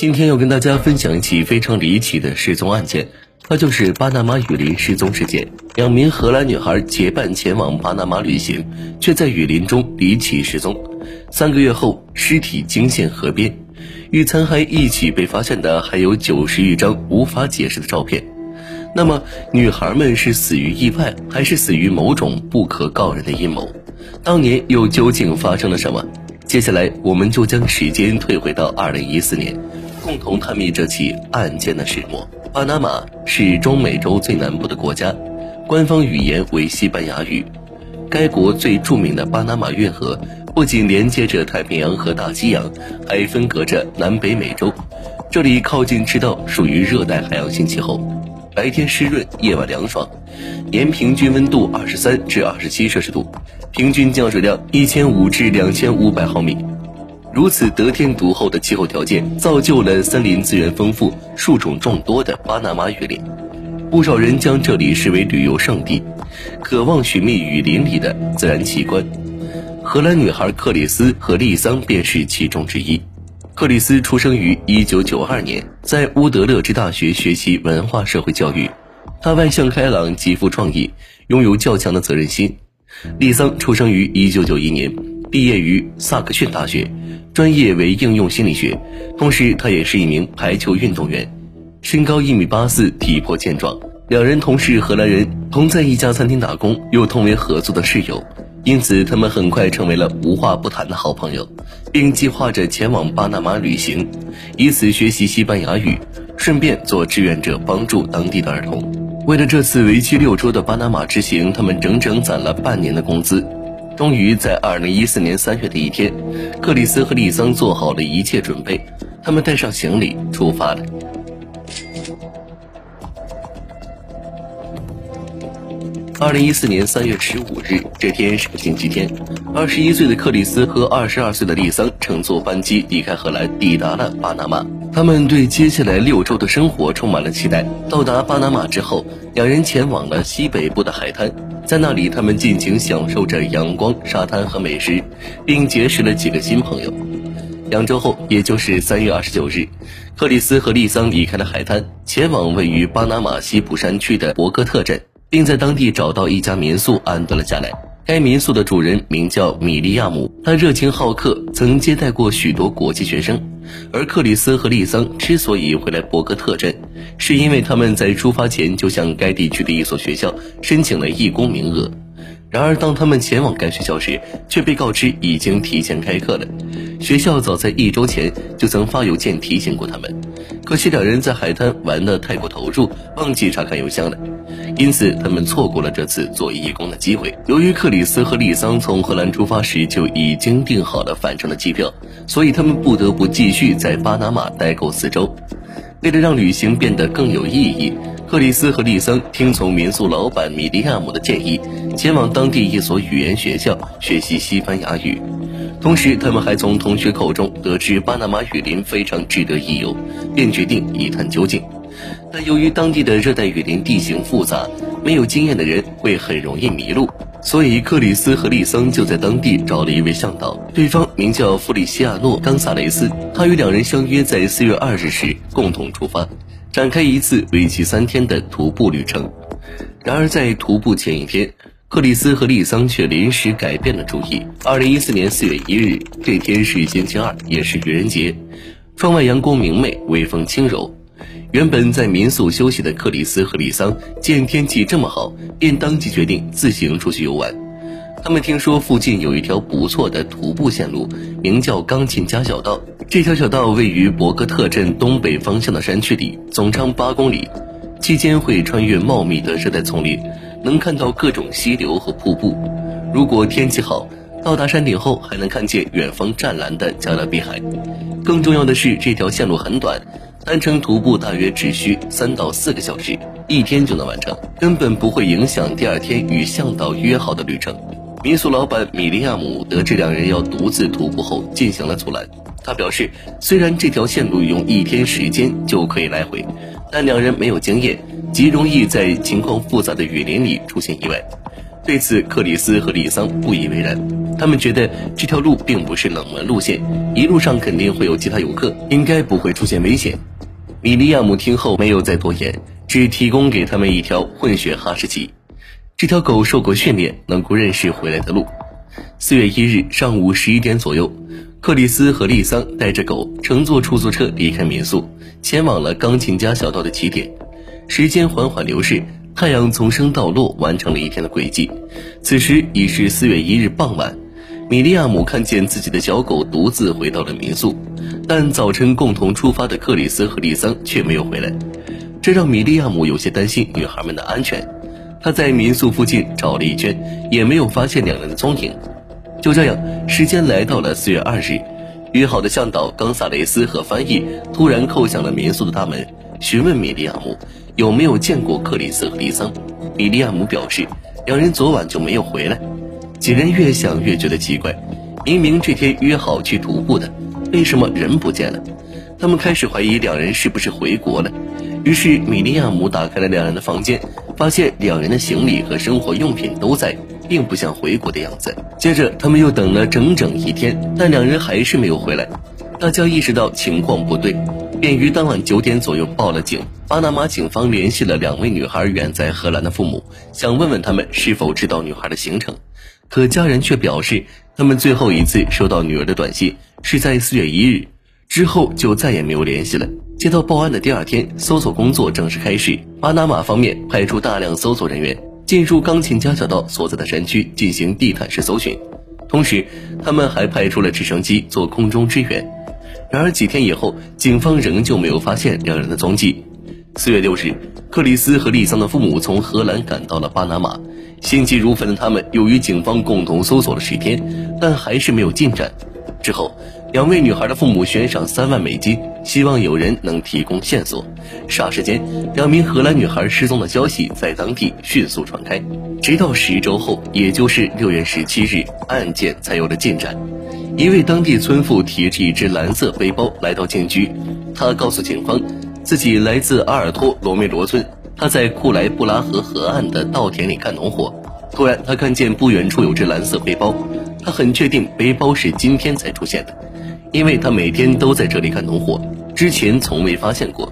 今天要跟大家分享一起非常离奇的失踪案件，它就是巴拿马雨林失踪事件。两名荷兰女孩结伴前往巴拿马旅行，却在雨林中离奇失踪。三个月后，尸体惊现河边，与残骸一起被发现的还有九十余张无法解释的照片。那么，女孩们是死于意外，还是死于某种不可告人的阴谋？当年又究竟发生了什么？接下来，我们就将时间退回到二零一四年。共同探秘这起案件的始末。巴拿马是中美洲最南部的国家，官方语言为西班牙语。该国最著名的巴拿马运河不仅连接着太平洋和大西洋，还分隔着南北美洲。这里靠近赤道，属于热带海洋性气候，白天湿润，夜晚凉爽，年平均温度二十三至二十七摄氏度，平均降水量一千五至两千五百毫米。如此得天独厚的气候条件，造就了森林资源丰富、树种众多的巴拿马雨林。不少人将这里视为旅游胜地，渴望寻觅雨林里的自然奇观。荷兰女孩克里斯和丽桑便是其中之一。克里斯出生于1992年，在乌德勒支大学学习文化社会教育。她外向开朗，极富创意，拥有较强的责任心。丽桑出生于1991年，毕业于萨克逊大学。专业为应用心理学，同时他也是一名排球运动员，身高一米八四，体魄健壮。两人同是荷兰人，同在一家餐厅打工，又同为合租的室友，因此他们很快成为了无话不谈的好朋友，并计划着前往巴拿马旅行，以此学习西班牙语，顺便做志愿者帮助当地的儿童。为了这次为期六周的巴拿马之行，他们整整攒了半年的工资。终于在二零一四年三月的一天，克里斯和丽桑做好了一切准备，他们带上行李出发了。二零一四年三月十五日，这天是个星期天。二十一岁的克里斯和二十二岁的丽桑乘坐班机离开荷兰，抵达了巴拿马。他们对接下来六周的生活充满了期待。到达巴拿马之后，两人前往了西北部的海滩。在那里，他们尽情享受着阳光、沙滩和美食，并结识了几个新朋友。两周后，也就是三月二十九日，克里斯和丽桑离开了海滩，前往位于巴拿马西部山区的博格特镇，并在当地找到一家民宿安顿了下来。该民宿的主人名叫米利亚姆，他热情好客，曾接待过许多国际学生。而克里斯和丽桑之所以会来博格特镇，是因为他们在出发前就向该地区的一所学校申请了义工名额。然而，当他们前往该学校时，却被告知已经提前开课了。学校早在一周前就曾发邮件提醒过他们，可惜两人在海滩玩得太过投入，忘记查看邮箱了，因此他们错过了这次做义工的机会。由于克里斯和丽桑从荷兰出发时就已经订好了返程的机票，所以他们不得不继续在巴拿马待够四周。为了让旅行变得更有意义，克里斯和丽桑听从民宿老板米利亚姆的建议，前往当地一所语言学校学习西班牙语。同时，他们还从同学口中得知巴拿马雨林非常值得一游，便决定一探究竟。但由于当地的热带雨林地形复杂，没有经验的人会很容易迷路。所以，克里斯和丽桑就在当地找了一位向导，对方名叫弗里西亚诺·冈萨雷斯。他与两人相约在四月二日时共同出发，展开一次为期三天的徒步旅程。然而，在徒步前一天，克里斯和丽桑却临时改变了主意。二零一四年四月一日，这天是星期二，也是愚人节，窗外阳光明媚，微风轻柔。原本在民宿休息的克里斯和丽桑见天气这么好，便当即决定自行出去游玩。他们听说附近有一条不错的徒步线路，名叫钢琴家小道。这条小道位于博格特镇东北方向的山区里，总长八公里，期间会穿越茂密的热带丛林，能看到各种溪流和瀑布。如果天气好，到达山顶后还能看见远方湛蓝的加勒比海。更重要的是，这条线路很短。单程徒步大约只需三到四个小时，一天就能完成，根本不会影响第二天与向导约好的旅程。民宿老板米利亚姆得知两人要独自徒步后，进行了阻拦。他表示，虽然这条线路用一天时间就可以来回，但两人没有经验，极容易在情况复杂的雨林里出现意外。对此，克里斯和里桑不以为然。他们觉得这条路并不是冷门路线，一路上肯定会有其他游客，应该不会出现危险。米利亚姆听后没有再多言，只提供给他们一条混血哈士奇。这条狗受过训练，能够认识回来的路。四月一日上午十一点左右，克里斯和丽桑带着狗乘坐出租车离开民宿，前往了钢琴家小道的起点。时间缓缓流逝，太阳从升到落，完成了一天的轨迹。此时已是四月一日傍晚。米利亚姆看见自己的小狗独自回到了民宿，但早晨共同出发的克里斯和丽桑却没有回来，这让米利亚姆有些担心女孩们的安全。他在民宿附近找了一圈，也没有发现两人的踪影。就这样，时间来到了四月二日，约好的向导冈萨雷斯和翻译突然叩响了民宿的大门，询问米利亚姆有没有见过克里斯和丽桑。米利亚姆表示，两人昨晚就没有回来。几人越想越觉得奇怪，明明这天约好去徒步的，为什么人不见了？他们开始怀疑两人是不是回国了。于是米利亚姆打开了两人的房间，发现两人的行李和生活用品都在，并不像回国的样子。接着他们又等了整整一天，但两人还是没有回来。大家意识到情况不对，便于当晚九点左右报了警。巴拿马警方联系了两位女孩远在荷兰的父母，想问问他们是否知道女孩的行程。可家人却表示，他们最后一次收到女儿的短信是在四月一日，之后就再也没有联系了。接到报案的第二天，搜索工作正式开始。巴拿马方面派出大量搜索人员进入钢琴家小道所在的山区进行地毯式搜寻，同时他们还派出了直升机做空中支援。然而几天以后，警方仍旧没有发现两人的踪迹。四月六日，克里斯和丽桑的父母从荷兰赶到了巴拿马。心急如焚的他们，又与警方共同搜索了十天，但还是没有进展。之后，两位女孩的父母悬赏三万美金，希望有人能提供线索。霎时间，两名荷兰女孩失踪的消息在当地迅速传开。直到十周后，也就是六月十七日，案件才有了进展。一位当地村妇提着一只蓝色背包来到警局，她告诉警方，自己来自阿尔托罗梅罗村。他在库莱布拉河河岸的稻田里干农活，突然他看见不远处有只蓝色背包，他很确定背包是今天才出现的，因为他每天都在这里干农活，之前从未发现过。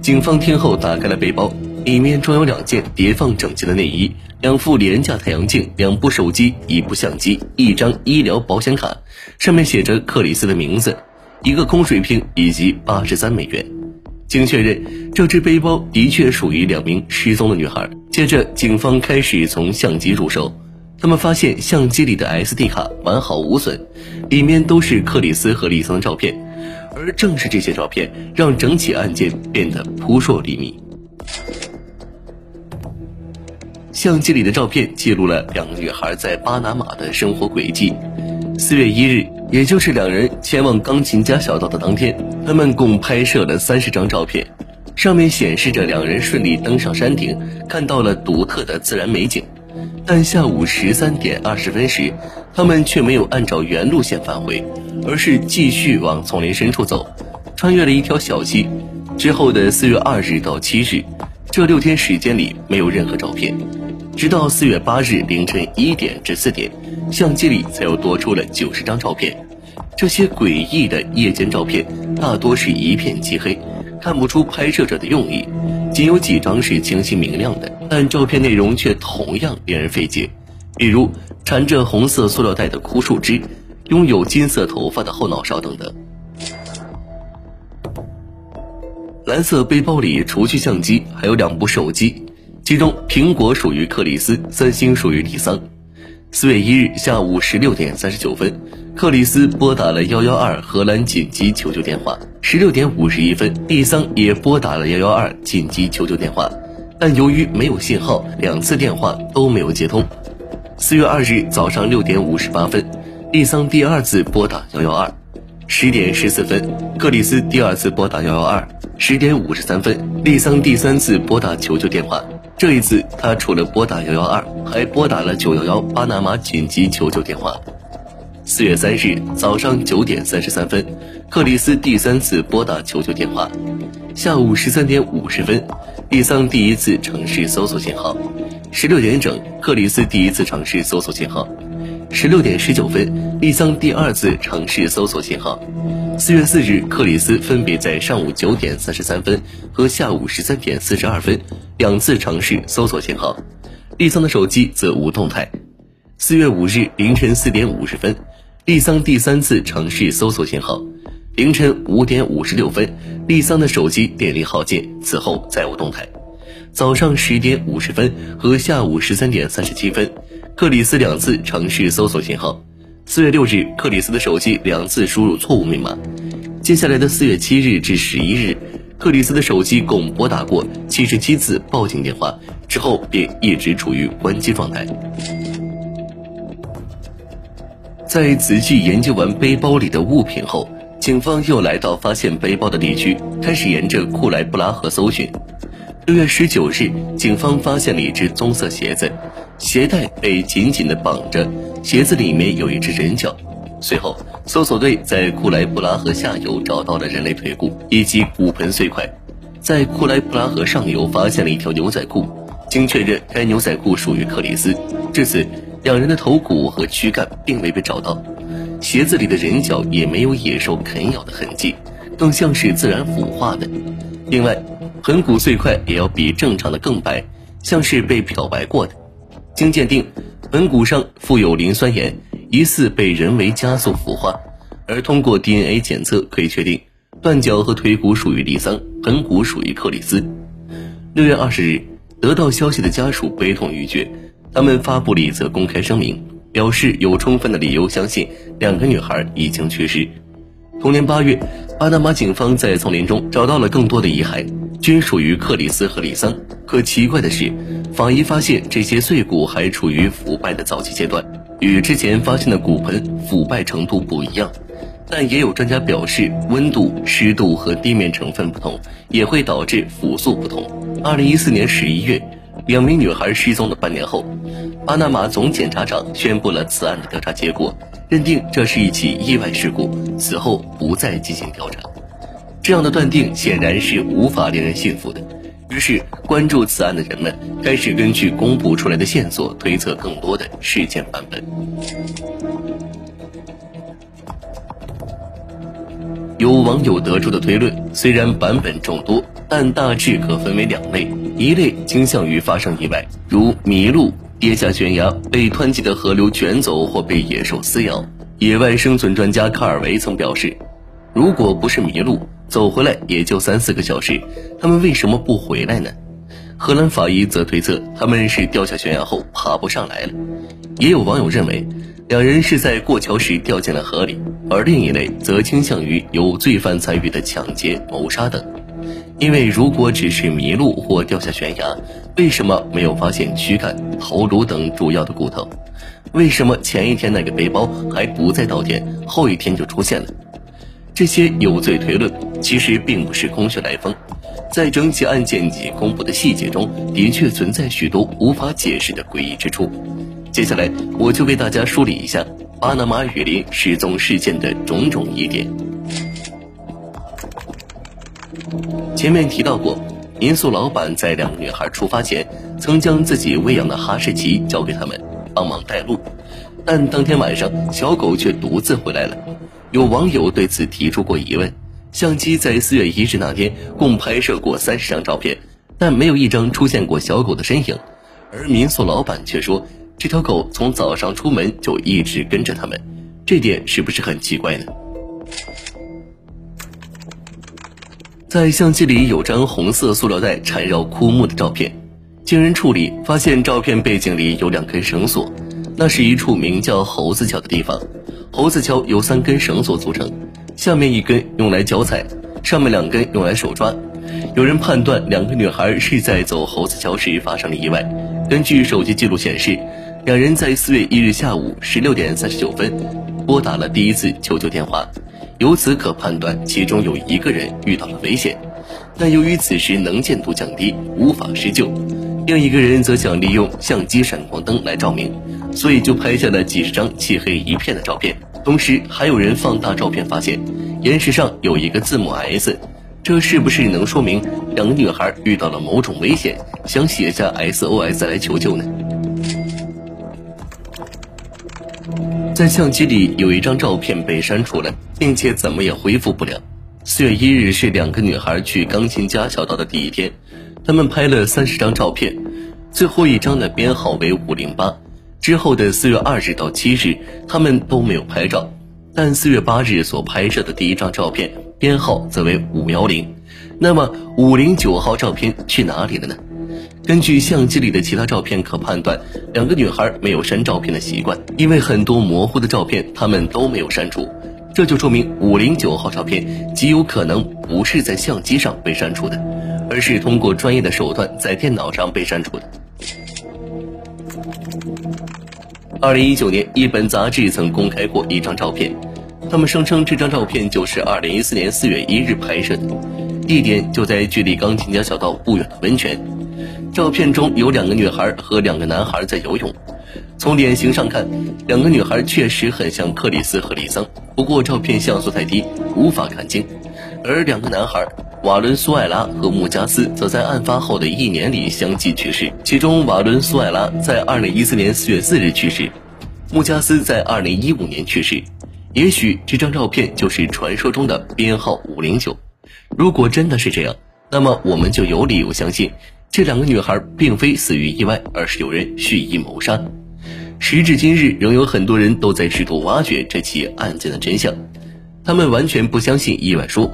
警方听后打开了背包，里面装有两件叠放整齐的内衣、两副廉价太阳镜、两部手机、一部相机、一张医疗保险卡，上面写着克里斯的名字，一个空水瓶以及八十三美元。经确认，这只背包的确属于两名失踪的女孩。接着，警方开始从相机入手，他们发现相机里的 SD 卡完好无损，里面都是克里斯和丽桑的照片，而正是这些照片让整起案件变得扑朔迷离。相机里的照片记录了两个女孩在巴拿马的生活轨迹。四月一日。也就是两人前往钢琴家小道的当天，他们共拍摄了三十张照片，上面显示着两人顺利登上山顶，看到了独特的自然美景。但下午十三点二十分时，他们却没有按照原路线返回，而是继续往丛林深处走，穿越了一条小溪。之后的四月二日到七日，这六天时间里没有任何照片，直到四月八日凌晨一点至四点。相机里才又多出了九十张照片，这些诡异的夜间照片大多是一片漆黑，看不出拍摄者的用意，仅有几张是清晰明亮的，但照片内容却同样令人费解，比如缠着红色塑料袋的枯树枝，拥有金色头发的后脑勺等等。蓝色背包里除去相机，还有两部手机，其中苹果属于克里斯，三星属于李桑。四月一日下午十六点三十九分，克里斯拨打了幺幺二荷兰紧急求救电话。十六点五十一分，蒂桑也拨打了幺幺二紧急求救电话，但由于没有信号，两次电话都没有接通。四月二日早上六点五十八分，蒂桑第二次拨打幺幺二。十点十四分，克里斯第二次拨打幺幺二。十点五十三分，利桑第三次拨打求救电话。这一次，他除了拨打幺幺二，还拨打了九幺幺巴拿马紧急求救电话。四月三日早上九点三十三分，克里斯第三次拨打求救电话。下午十三点五十分，李桑第一次尝试搜索信号。十六点整，克里斯第一次尝试搜索信号。十六点十九分，丽桑第二次尝试搜索信号。四月四日，克里斯分别在上午九点三十三分和下午十三点四十二分两次尝试搜索信号，丽桑的手机则无动态。四月五日凌晨四点五十分，丽桑第三次尝试搜索信号。凌晨五点五十六分，丽桑的手机电力耗尽，此后再无动态。早上十点五十分和下午十三点三十七分，克里斯两次尝试搜索信号。四月六日，克里斯的手机两次输入错误密码。接下来的四月七日至十一日，克里斯的手机共拨打过七十七次报警电话，之后便一直处于关机状态。在仔细研究完背包里的物品后，警方又来到发现背包的地区，开始沿着库莱布拉河搜寻。六月十九日，警方发现了一只棕色鞋子，鞋带被紧紧地绑着，鞋子里面有一只人脚。随后，搜索队在库莱布拉河下游找到了人类腿骨以及骨盆碎块，在库莱布拉河上游发现了一条牛仔裤，经确认该牛仔裤属于克里斯。至此，两人的头骨和躯干并未被找到，鞋子里的人脚也没有野兽啃咬的痕迹，更像是自然腐化的。另外，盆骨碎块也要比正常的更白，像是被漂白过的。经鉴定，盆骨上附有磷酸盐，疑似被人为加速腐化。而通过 DNA 检测可以确定，断脚和腿骨属于利桑，盆骨属于克里斯。六月二十日，得到消息的家属悲痛欲绝，他们发布了一则公开声明，表示有充分的理由相信两个女孩已经去世。同年八月，巴拿马警方在丛林中找到了更多的遗骸，均属于克里斯和里桑。可奇怪的是，法医发现这些碎骨还处于腐败的早期阶段，与之前发现的骨盆腐败程度不一样。但也有专家表示，温度、湿度和地面成分不同，也会导致腐素不同。二零一四年十一月，两名女孩失踪的半年后，巴拿马总检察长宣布了此案的调查结果。认定这是一起意外事故，此后不再进行调查。这样的断定显然是无法令人信服的。于是，关注此案的人们开始根据公布出来的线索推测更多的事件版本。有网友得出的推论，虽然版本众多，但大致可分为两类：一类倾向于发生意外，如迷路。跌下悬崖，被湍急的河流卷走，或被野兽撕咬。野外生存专家卡尔维曾表示，如果不是迷路，走回来也就三四个小时，他们为什么不回来呢？荷兰法医则推测，他们是掉下悬崖后爬不上来了。也有网友认为，两人是在过桥时掉进了河里，而另一类则倾向于有罪犯参与的抢劫、谋杀等。因为如果只是迷路或掉下悬崖，为什么没有发现躯干、头颅等主要的骨头？为什么前一天那个背包还不在稻田，后一天就出现了？这些有罪推论其实并不是空穴来风，在整起案件及公布的细节中，的确存在许多无法解释的诡异之处。接下来，我就为大家梳理一下巴拿马雨林失踪事件的种种疑点。前面提到过，民宿老板在两个女孩出发前，曾将自己喂养的哈士奇交给他们，帮忙带路。但当天晚上，小狗却独自回来了。有网友对此提出过疑问：相机在四月一日那天共拍摄过三十张照片，但没有一张出现过小狗的身影，而民宿老板却说这条狗从早上出门就一直跟着他们，这点是不是很奇怪呢？在相机里有张红色塑料袋缠绕枯木的照片，经人处理发现照片背景里有两根绳索，那是一处名叫猴子桥的地方。猴子桥由三根绳索组成，下面一根用来脚踩，上面两根用来手抓。有人判断两个女孩是在走猴子桥时发生了意外。根据手机记录显示，两人在四月一日下午十六点三十九分拨打了第一次求救电话。由此可判断，其中有一个人遇到了危险，但由于此时能见度降低，无法施救；另一个人则想利用相机闪光灯来照明，所以就拍下了几十张漆黑一片的照片。同时，还有人放大照片，发现岩石上有一个字母 S，这是不是能说明两个女孩遇到了某种危险，想写下 SOS 来求救呢？在相机里有一张照片被删除了，并且怎么也恢复不了。四月一日是两个女孩去钢琴家小道的第一天，她们拍了三十张照片，最后一张的编号为五零八。之后的四月二日到七日，她们都没有拍照，但四月八日所拍摄的第一张照片编号则为五幺零。那么五零九号照片去哪里了呢？根据相机里的其他照片可判断，两个女孩没有删照片的习惯，因为很多模糊的照片她们都没有删除，这就说明五零九号照片极有可能不是在相机上被删除的，而是通过专业的手段在电脑上被删除的。二零一九年，一本杂志曾公开过一张照片，他们声称这张照片就是二零一四年四月一日拍摄的，地点就在距离钢琴家小道不远的温泉。照片中有两个女孩和两个男孩在游泳。从脸型上看，两个女孩确实很像克里斯和丽桑，不过照片像素太低，无法看清。而两个男孩瓦伦苏艾拉和穆加斯则在案发后的一年里相继去世，其中瓦伦苏艾拉在二零一四年四月四日去世，穆加斯在二零一五年去世。也许这张照片就是传说中的编号五零九。如果真的是这样，那么我们就有理由相信。这两个女孩并非死于意外，而是有人蓄意谋杀。时至今日，仍有很多人都在试图挖掘这起案件的真相。他们完全不相信意外说，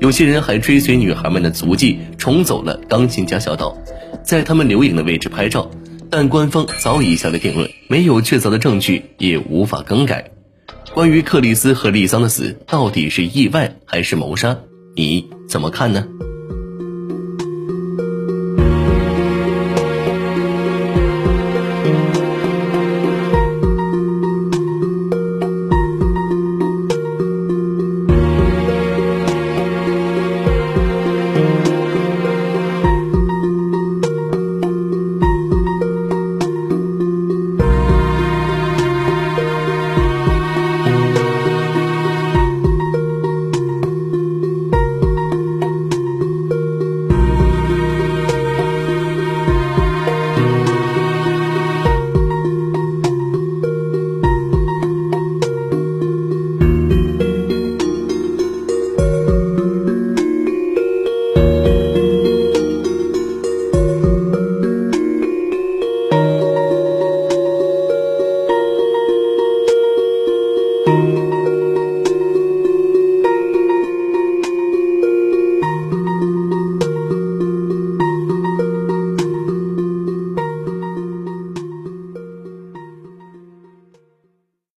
有些人还追随女孩们的足迹，重走了钢琴家小岛，在他们留影的位置拍照。但官方早已下了定论，没有确凿的证据，也无法更改。关于克里斯和丽桑的死，到底是意外还是谋杀？你怎么看呢？